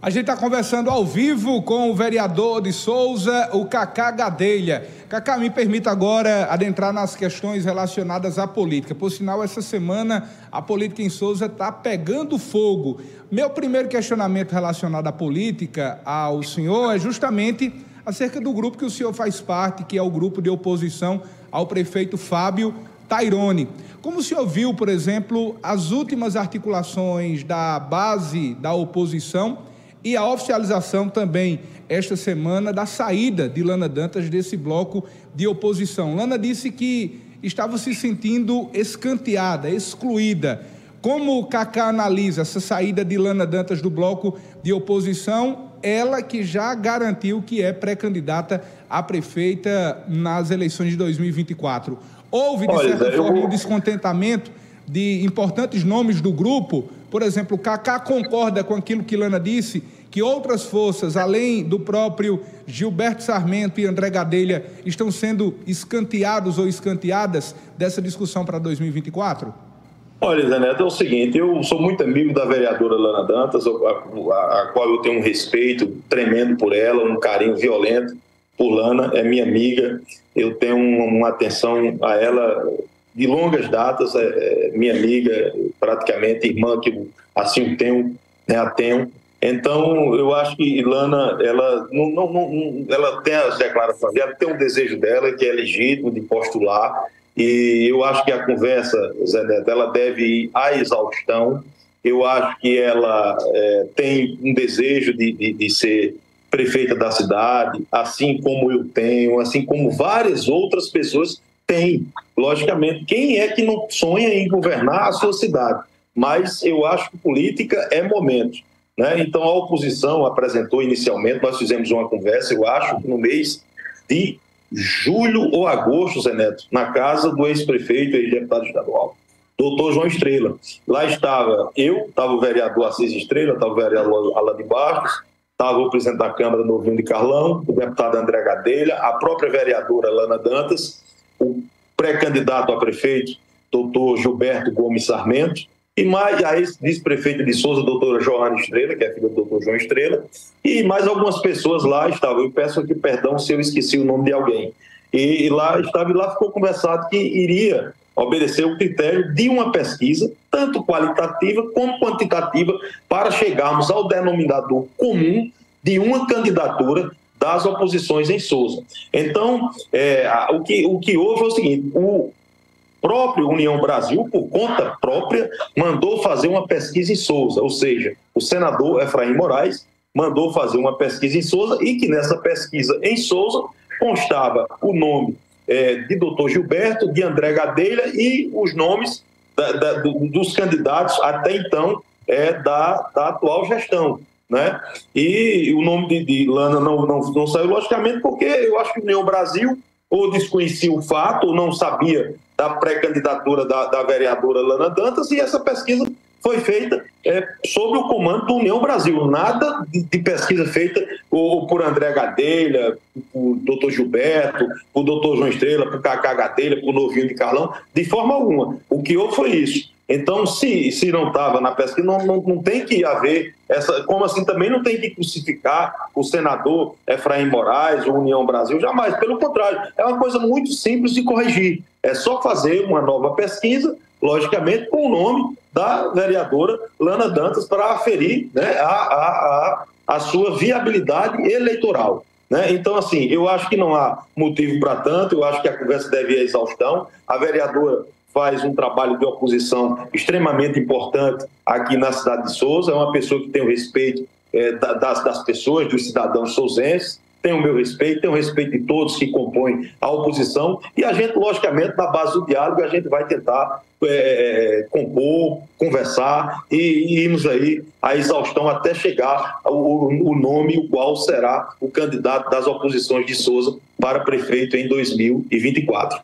A gente está conversando ao vivo com o vereador de Souza, o Cacá Gadelha. Cacá, me permita agora adentrar nas questões relacionadas à política. Por sinal, essa semana a política em Souza está pegando fogo. Meu primeiro questionamento relacionado à política ao senhor é justamente acerca do grupo que o senhor faz parte, que é o grupo de oposição ao prefeito Fábio Tairone. Como o senhor viu, por exemplo, as últimas articulações da base da oposição e a oficialização também esta semana da saída de Lana Dantas desse bloco de oposição. Lana disse que estava se sentindo escanteada, excluída. Como o Cacá analisa essa saída de Lana Dantas do bloco de oposição? Ela que já garantiu que é pré-candidata a prefeita nas eleições de 2024. Houve, de Olha, certa forma, um descontentamento de importantes nomes do grupo. Por exemplo, o Cacá concorda com aquilo que Lana disse, que outras forças, além do próprio Gilberto Sarmento e André Gadelha, estão sendo escanteados ou escanteadas dessa discussão para 2024? Olha, Zé Neto, é o seguinte, eu sou muito amigo da vereadora Lana Dantas, a, a, a qual eu tenho um respeito tremendo por ela, um carinho violento por Lana, é minha amiga, eu tenho uma atenção a ela de longas datas, é, é minha amiga, praticamente irmã, que assim tenho, né, a tenho. Então, eu acho que Ilana, ela, não, não, não, ela tem as declarações ela tem um desejo dela, que é legítimo de postular, e eu acho que a conversa, Zé Neto, ela deve ir à exaustão. Eu acho que ela é, tem um desejo de, de, de ser prefeita da cidade, assim como eu tenho, assim como várias outras pessoas tem, logicamente. Quem é que não sonha em governar a sua cidade? Mas eu acho que política é momento. Né? Então, a oposição apresentou inicialmente, nós fizemos uma conversa, eu acho, no mês de julho ou agosto, Zé Neto, na casa do ex-prefeito e deputado estadual, doutor João Estrela. Lá estava eu, estava o vereador Assis Estrela, estava o vereador Alain Barros, estava o presidente da Câmara, Novinho de Carlão, o deputado André Gadelha, a própria vereadora Lana Dantas, pré-candidato a prefeito, doutor Gilberto Gomes Sarmento, e mais a ex-vice-prefeita de Souza, doutora Joana Estrela, que é filha do doutor João Estrela, e mais algumas pessoas lá estavam. Eu peço aqui perdão se eu esqueci o nome de alguém. E, e lá estava e lá ficou conversado que iria obedecer o critério de uma pesquisa, tanto qualitativa como quantitativa, para chegarmos ao denominador comum de uma candidatura das oposições em Souza. Então, é, o, que, o que houve é o seguinte: o próprio União Brasil, por conta própria, mandou fazer uma pesquisa em Souza, ou seja, o senador Efraim Moraes mandou fazer uma pesquisa em Souza e que nessa pesquisa em Souza constava o nome é, de doutor Gilberto, de André Gadelha e os nomes da, da, dos candidatos até então é, da, da atual gestão né? E o nome de, de Lana não, não, não saiu, logicamente, porque eu acho que o União Brasil ou desconhecia o fato, ou não sabia da pré-candidatura da, da, vereadora Lana Dantas, e essa pesquisa foi feita é, sob o comando do União Brasil. Nada de, de pesquisa feita ou, por André Gadelha, por doutor Gilberto, por doutor João Estrela, por Cacá Gadelha, por Novinho de Carlão, de forma alguma. O que houve foi isso. Então, se, se não estava na pesquisa, não, não, não tem que haver essa. Como assim também não tem que crucificar o senador Efraim Moraes, o União Brasil, jamais. Pelo contrário, é uma coisa muito simples de corrigir. É só fazer uma nova pesquisa, logicamente, com o nome da vereadora Lana Dantas para aferir né, a, a, a, a sua viabilidade eleitoral. Né? Então, assim, eu acho que não há motivo para tanto, eu acho que a conversa deve ir à exaustão. A vereadora faz um trabalho de oposição extremamente importante aqui na cidade de Souza, é uma pessoa que tem o respeito é, das, das pessoas, dos cidadãos souzenses, tem o meu respeito, tem o respeito de todos que compõem a oposição, e a gente, logicamente, na base do diálogo, a gente vai tentar é, compor, conversar e, e irmos aí à exaustão até chegar ao o nome, o qual será o candidato das oposições de Souza para prefeito em 2024.